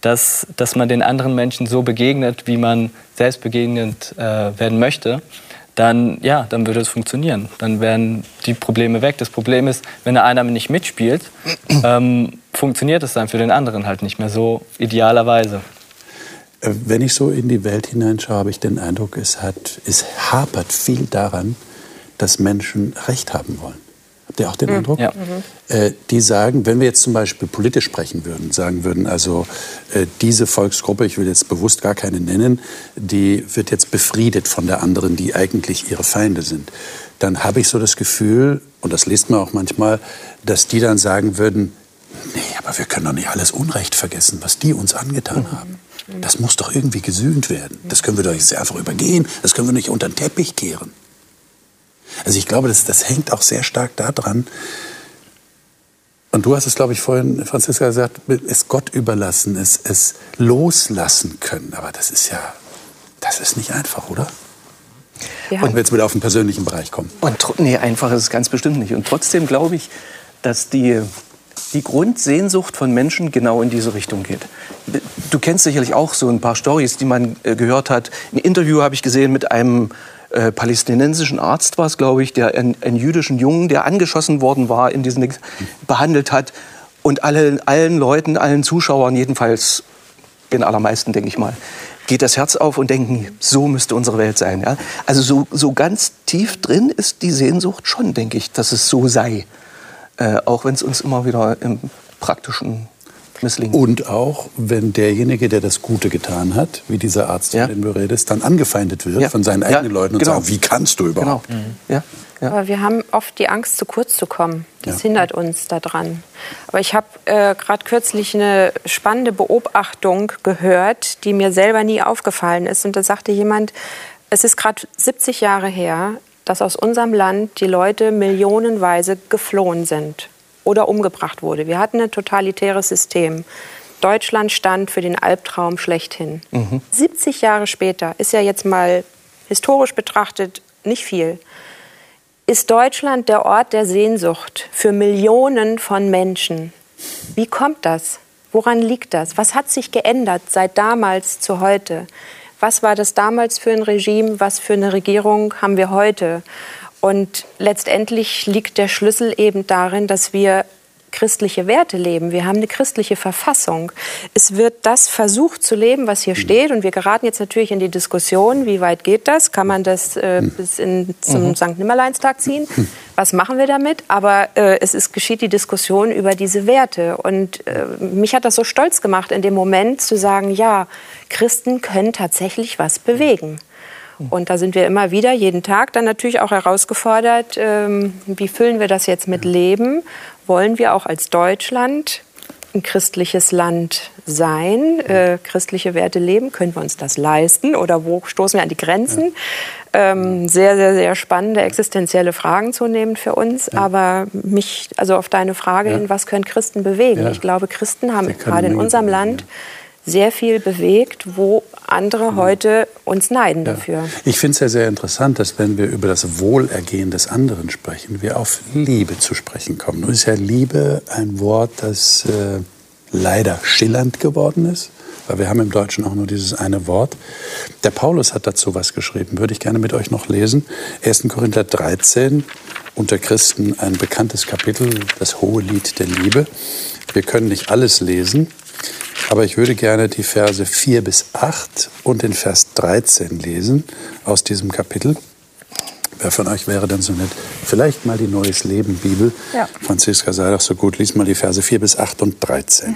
dass, dass man den anderen Menschen so begegnet, wie man selbst begegnet äh, werden möchte, dann, ja, dann würde es funktionieren. Dann wären die Probleme weg. Das Problem ist, wenn der einer nicht mitspielt, ähm, funktioniert es dann für den anderen halt nicht mehr so idealerweise. Äh, Wenn ich so in die Welt hineinschaue, habe ich den Eindruck, es, hat, es hapert viel daran, dass Menschen Recht haben wollen. Habt ihr auch den Eindruck? Ja. Äh, die sagen, wenn wir jetzt zum Beispiel politisch sprechen würden, sagen würden, also äh, diese Volksgruppe, ich will jetzt bewusst gar keine nennen, die wird jetzt befriedet von der anderen, die eigentlich ihre Feinde sind, dann habe ich so das Gefühl, und das liest man auch manchmal, dass die dann sagen würden, nee, aber wir können doch nicht alles Unrecht vergessen, was die uns angetan haben. Das muss doch irgendwie gesühnt werden. Das können wir doch nicht einfach übergehen. Das können wir nicht unter den Teppich kehren. Also ich glaube, das, das hängt auch sehr stark daran. Und du hast es, glaube ich, vorhin, Franziska, gesagt, es Gott überlassen, es, es loslassen können. Aber das ist ja, das ist nicht einfach, oder? Wir Und wenn wir wieder auf den persönlichen Bereich kommen. Und nee, einfach ist es ganz bestimmt nicht. Und trotzdem glaube ich, dass die, die Grundsehnsucht von Menschen genau in diese Richtung geht. Du kennst sicherlich auch so ein paar Stories, die man äh, gehört hat. Ein Interview habe ich gesehen mit einem äh, palästinensischen Arzt, war es, glaube ich, der einen, einen jüdischen Jungen, der angeschossen worden war, in diesen behandelt hat. Und alle, allen Leuten, allen Zuschauern, jedenfalls den allermeisten, denke ich mal, geht das Herz auf und denken, so müsste unsere Welt sein. Ja? Also so, so ganz tief drin ist die Sehnsucht schon, denke ich, dass es so sei. Äh, auch wenn es uns immer wieder im Praktischen misslingt. Und auch, wenn derjenige, der das Gute getan hat, wie dieser Arzt, Ja. von dem du redest, dann angefeindet wird Ja. von seinen Ja, eigenen Leuten und genau. sagt, wie kannst du genau. überhaupt? Ja, ja. aber wir haben oft die Angst, zu kurz zu kommen. Das Ja. hindert uns daran. Aber ich habe äh, gerade kürzlich eine spannende Beobachtung gehört, die mir selber nie aufgefallen ist. Und da sagte jemand, es ist gerade 70 Jahre her, dass aus unserem Land die Leute millionenweise geflohen sind oder umgebracht wurde. Wir hatten ein totalitäres System. Deutschland stand für den Albtraum schlechthin. 70 Jahre später ist ja jetzt mal historisch betrachtet nicht viel ist Deutschland der Ort der Sehnsucht für Millionen von Menschen. Wie kommt das? Woran liegt das? Was hat sich geändert seit damals zu heute? Was war das damals für ein Regime? Was für eine Regierung haben wir heute? Und letztendlich liegt der Schlüssel eben darin, dass wir christliche Werte leben. Wir haben eine christliche Verfassung. Es wird das versucht zu leben, was hier steht. Und wir geraten jetzt natürlich in die Diskussion, wie weit geht das? Kann man das äh, bis in, zum St. Nimmerleinstag ziehen? Was machen wir damit? Aber äh, es ist, geschieht die Diskussion über diese Werte. Und äh, mich hat das so stolz gemacht, in dem Moment zu sagen, ja, Christen können tatsächlich was bewegen. Und da sind wir immer wieder, jeden Tag, dann natürlich auch herausgefordert, ähm, wie füllen wir das jetzt mit Leben? Wollen wir auch als Deutschland ein christliches Land sein, äh, christliche Werte leben? Können wir uns das leisten oder wo stoßen wir an die Grenzen? Ähm, sehr, sehr, sehr spannende existenzielle Fragen zunehmend für uns. Aber mich, also auf deine Frage hin, was können Christen bewegen? Ja. Ich glaube, Christen haben gerade in unserem Land sehr viel bewegt, wo andere heute uns neiden dafür. Ich finde es ja sehr interessant, dass wenn wir über das Wohlergehen des anderen sprechen, wir auf Liebe zu sprechen kommen. Nun ist ja Liebe ein Wort, das äh, leider schillernd geworden ist, weil wir haben im Deutschen auch nur dieses eine Wort. Der Paulus hat dazu was geschrieben, würde ich gerne mit euch noch lesen. 1. Korinther 13, unter Christen ein bekanntes Kapitel, das hohe Lied der Liebe. Wir können nicht alles lesen, aber ich würde gerne die Verse 4 bis 8 und den Vers 13 lesen aus diesem Kapitel. Wer von euch wäre denn so nett? Vielleicht mal die Neues Leben Bibel. Ja. Franziska, sei doch so gut, lies mal die Verse 4 bis 8 und 13.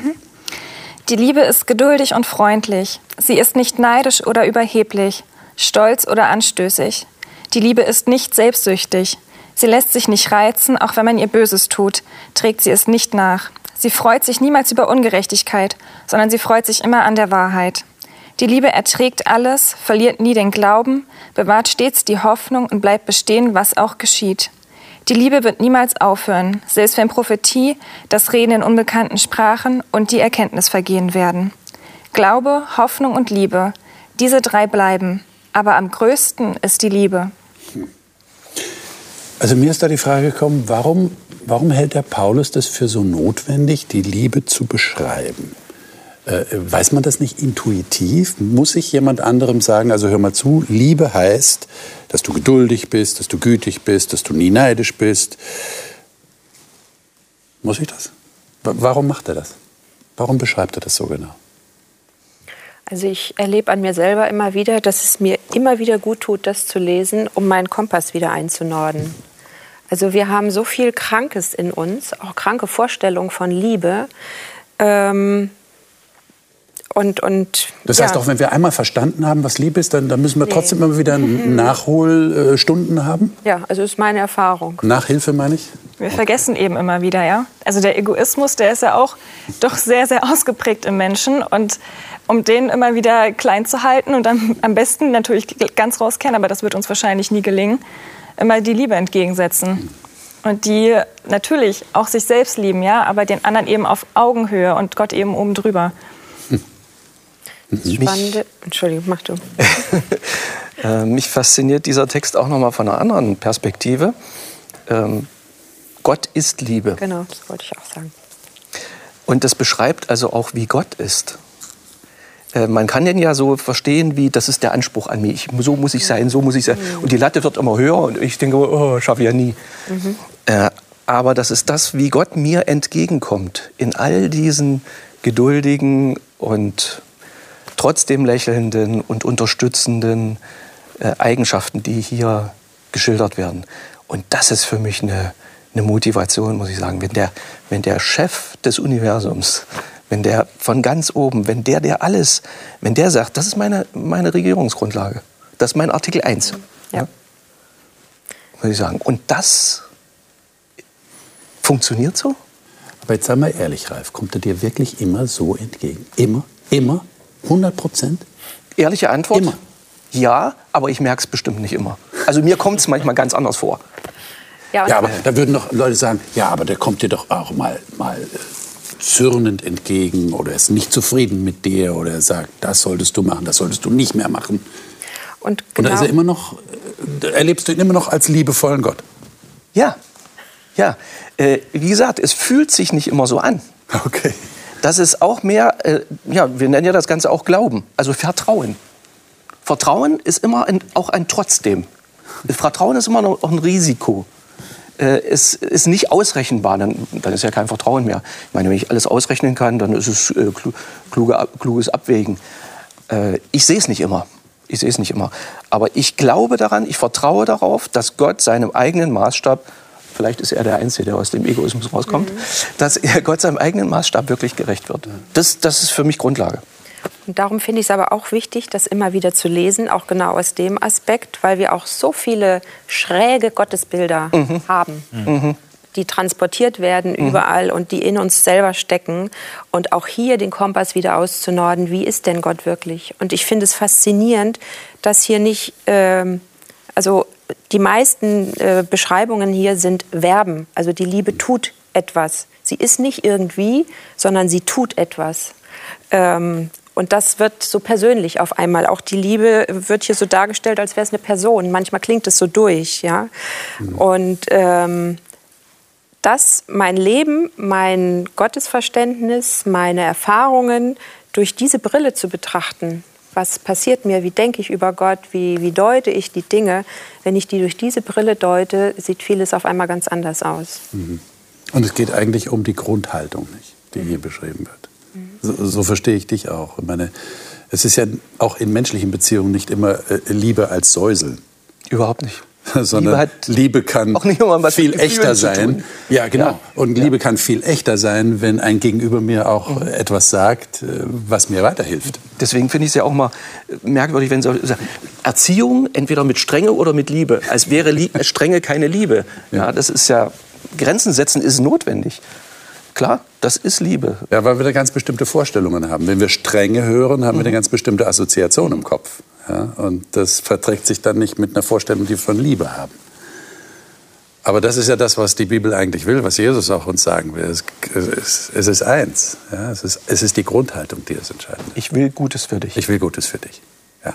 Die Liebe ist geduldig und freundlich. Sie ist nicht neidisch oder überheblich, stolz oder anstößig. Die Liebe ist nicht selbstsüchtig. Sie lässt sich nicht reizen, auch wenn man ihr Böses tut, trägt sie es nicht nach. Sie freut sich niemals über Ungerechtigkeit, sondern sie freut sich immer an der Wahrheit. Die Liebe erträgt alles, verliert nie den Glauben, bewahrt stets die Hoffnung und bleibt bestehen, was auch geschieht. Die Liebe wird niemals aufhören, selbst wenn Prophetie, das Reden in unbekannten Sprachen und die Erkenntnis vergehen werden. Glaube, Hoffnung und Liebe, diese drei bleiben, aber am größten ist die Liebe. Also mir ist da die Frage gekommen, warum, warum hält der Paulus das für so notwendig, die Liebe zu beschreiben? Äh, weiß man das nicht intuitiv? Muss ich jemand anderem sagen, also hör mal zu, Liebe heißt, dass du geduldig bist, dass du gütig bist, dass du nie neidisch bist. Muss ich das? Wa- Warum macht er das? Warum beschreibt er das so genau? Also ich erlebe an mir selber immer wieder, dass es mir immer wieder gut tut, das zu lesen, um meinen Kompass wieder einzunorden. Also wir haben so viel Krankes in uns, auch kranke Vorstellungen von Liebe. Ähm, und, und Das heißt, ja. auch wenn wir einmal verstanden haben, was Liebe ist, dann, dann müssen wir trotzdem immer wieder Nachholstunden haben? Ja, also ist meine Erfahrung. Nachhilfe meine ich? Wir vergessen eben immer wieder, ja. Also der Egoismus, der ist ja auch doch sehr, sehr ausgeprägt im Menschen. Und um den immer wieder klein zu halten und dann am besten natürlich ganz rauskennen, aber das wird uns wahrscheinlich nie gelingen, immer die Liebe entgegensetzen. Und die natürlich auch sich selbst lieben, ja, aber den anderen eben auf Augenhöhe und Gott eben oben drüber. Spannende. Entschuldigung, mach du. Äh, mich fasziniert dieser Text auch noch mal von einer anderen Perspektive. Ähm, Gott ist Liebe. Genau, das wollte ich auch sagen. Und das beschreibt also auch, wie Gott ist. Äh, Man kann den ja so verstehen, wie das ist der Anspruch an mich. So muss ich sein, so muss ich sein. Und die Latte wird immer höher und ich denke, oh, schaffe ich ja nie. Äh, Aber das ist das, wie Gott mir entgegenkommt in all diesen geduldigen und trotzdem lächelnden und unterstützenden äh, Eigenschaften, die hier geschildert werden. Und das ist für mich eine, eine Motivation, muss ich sagen. Wenn der, wenn der Chef des Universums, wenn der von ganz oben, wenn der, der alles, wenn der sagt, das ist meine, meine Regierungsgrundlage, das ist mein Artikel 1, Ja. muss ich sagen. Und das funktioniert so? Aber jetzt sei mal ehrlich, Ralf, kommt er dir wirklich immer so entgegen? Immer? Immer? 100 Prozent? Ehrliche Antwort? Immer. Ja, aber ich merke es bestimmt nicht immer. Also mir kommt es manchmal ganz anders vor. Ja, Ja, aber da würden doch Leute sagen, ja, aber der kommt dir doch auch mal, mal äh, zürnend entgegen oder ist nicht zufrieden mit dir oder er sagt, das solltest du machen, das solltest du nicht mehr machen. und Und da genau, ist er immer noch, äh, erlebst du ihn immer noch als liebevollen Gott. Ja, ja. Äh, wie gesagt, es fühlt sich nicht immer so an. Okay. Das ist auch mehr, äh, ja, wir nennen ja das Ganze auch Glauben, also Vertrauen. Vertrauen ist immer ein, auch ein Trotzdem. Vertrauen ist immer noch ein Risiko. Äh, es ist nicht ausrechenbar, dann, dann ist ja kein Vertrauen mehr. Ich meine, wenn ich alles ausrechnen kann, dann ist es äh, klu- kluge, kluges Abwägen. Äh, ich sehe es nicht immer. Ich sehe es nicht immer. Aber ich glaube daran, ich vertraue darauf, dass Gott seinem eigenen Maßstab, vielleicht ist er der Einzige, der aus dem Egoismus rauskommt, dass er Gott seinem eigenen Maßstab wirklich gerecht wird. Das, das ist für mich Grundlage. Und darum finde ich es aber auch wichtig, das immer wieder zu lesen, auch genau aus dem Aspekt, weil wir auch so viele schräge Gottesbilder haben, die transportiert werden überall und die in uns selber stecken. Und auch hier den Kompass wieder auszunorden, wie ist denn Gott wirklich? Und ich finde es faszinierend, dass hier nicht, ähm, also die meisten äh, Beschreibungen hier sind Verben. Also die Liebe tut etwas. Sie ist nicht irgendwie, sondern sie tut etwas. Ähm, und das wird so persönlich auf einmal. Auch die Liebe wird hier so dargestellt, als wäre es eine Person. Manchmal klingt es so durch, ja. Und ähm, das, mein Leben, mein Gottesverständnis, meine Erfahrungen durch diese Brille zu betrachten. Was passiert mir? Wie denke ich über Gott? Wie, wie deute ich die Dinge? Wenn ich die durch diese Brille deute, sieht vieles auf einmal ganz anders aus. Und es geht eigentlich um die Grundhaltung, nicht, die hier beschrieben wird. So, so verstehe ich dich auch. Ich meine, es ist ja auch in menschlichen Beziehungen nicht immer äh, Liebe als Säuseln. Überhaupt nicht. sondern Liebe, Liebe kann viel echter sein. Ja, genau. Ja. Und Liebe ja. kann viel echter sein, wenn ein Gegenüber mir auch mhm. etwas sagt, äh, was mir weiterhilft. Deswegen finde ich es ja auch mal merkwürdig, wenn Sie sagen, Erziehung entweder mit Strenge oder mit Liebe, als wäre Liebe, Strenge keine Liebe. Ja, das ist ja Grenzen setzen ist notwendig. Klar, das ist Liebe. Ja, weil wir da ganz bestimmte Vorstellungen haben. Wenn wir Strenge hören, haben mhm. wir eine ganz bestimmte Assoziation im Kopf. Ja, und das verträgt sich dann nicht mit einer Vorstellung, die wir von Liebe haben. Aber das ist ja das, was die Bibel eigentlich will, was Jesus auch uns sagen will. Es, es, es ist eins. Ja, es, ist, es ist die Grundhaltung, die es entscheidet. Ich will Gutes für dich. Ich will Gutes für dich. Ja.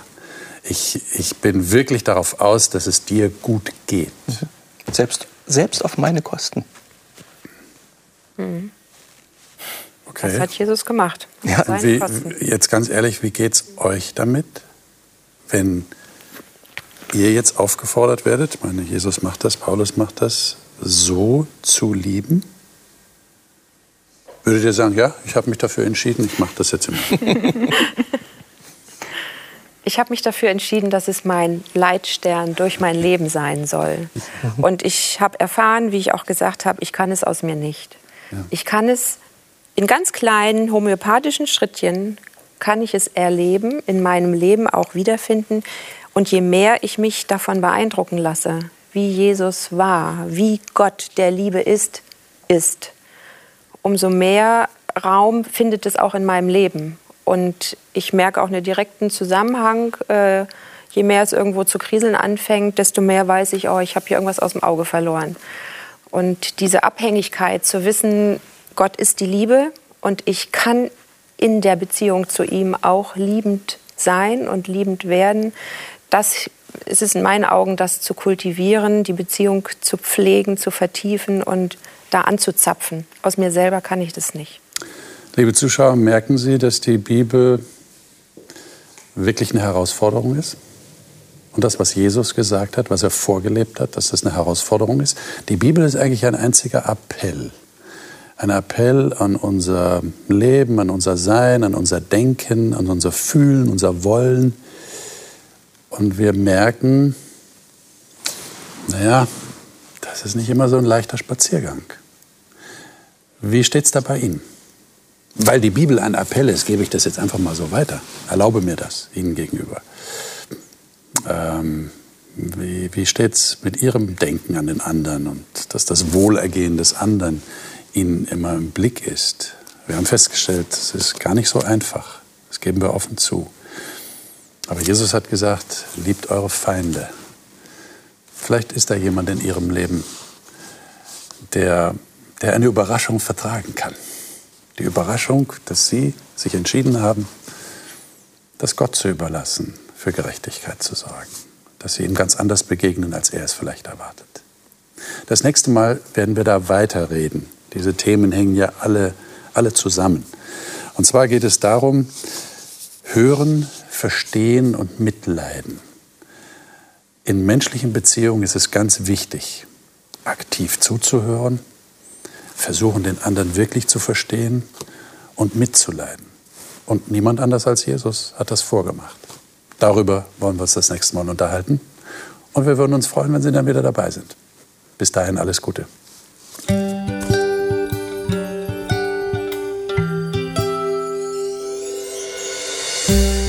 Ich, ich bin wirklich darauf aus, dass es dir gut geht. Selbst, selbst auf meine Kosten. Mhm. Okay. Das hat Jesus gemacht. Ja, wie, jetzt ganz ehrlich, wie geht es euch damit, wenn ihr jetzt aufgefordert werdet, meine, Jesus macht das, Paulus macht das, so zu lieben? Würdet ihr sagen, ja, ich habe mich dafür entschieden, ich mache das jetzt immer? ich habe mich dafür entschieden, dass es mein Leitstern durch mein Leben sein soll. Und ich habe erfahren, wie ich auch gesagt habe, ich kann es aus mir nicht. Ja. Ich kann es in ganz kleinen homöopathischen Schrittchen, kann ich es erleben, in meinem Leben auch wiederfinden. Und je mehr ich mich davon beeindrucken lasse, wie Jesus war, wie Gott der Liebe ist, ist, umso mehr Raum findet es auch in meinem Leben. Und ich merke auch einen direkten Zusammenhang. Äh, je mehr es irgendwo zu kriseln anfängt, desto mehr weiß ich, oh, ich habe hier irgendwas aus dem Auge verloren. Und diese Abhängigkeit zu wissen, Gott ist die Liebe und ich kann in der Beziehung zu ihm auch liebend sein und liebend werden, das ist es in meinen Augen, das zu kultivieren, die Beziehung zu pflegen, zu vertiefen und da anzuzapfen. Aus mir selber kann ich das nicht. Liebe Zuschauer, merken Sie, dass die Bibel wirklich eine Herausforderung ist? Und das, was Jesus gesagt hat, was er vorgelebt hat, dass das eine Herausforderung ist? Die Bibel ist eigentlich ein einziger Appell. Ein Appell an unser Leben, an unser Sein, an unser Denken, an unser Fühlen, unser Wollen. Und wir merken, naja, das ist nicht immer so ein leichter Spaziergang. Wie steht es da bei Ihnen? Weil die Bibel ein Appell ist, gebe ich das jetzt einfach mal so weiter. Erlaube mir das Ihnen gegenüber. Ähm, wie wie steht es mit Ihrem Denken an den anderen und dass das Wohlergehen des anderen Ihnen immer im Blick ist? Wir haben festgestellt, es ist gar nicht so einfach. Das geben wir offen zu. Aber Jesus hat gesagt, liebt eure Feinde. Vielleicht ist da jemand in Ihrem Leben, der, der eine Überraschung vertragen kann. Die Überraschung, dass Sie sich entschieden haben, das Gott zu überlassen, für Gerechtigkeit zu sorgen. Dass Sie ihm ganz anders begegnen, als er es vielleicht erwartet. Das nächste Mal werden wir da weiterreden. Diese Themen hängen ja alle, alle zusammen. Und zwar geht es darum, hören, verstehen und mitleiden. In menschlichen Beziehungen ist es ganz wichtig, aktiv zuzuhören, versuchen, den anderen wirklich zu verstehen und mitzuleiden. Und niemand anders als Jesus hat das vorgemacht. Darüber wollen wir uns das nächste Mal unterhalten. Und wir würden uns freuen, wenn Sie dann wieder dabei sind. Bis dahin alles Gute.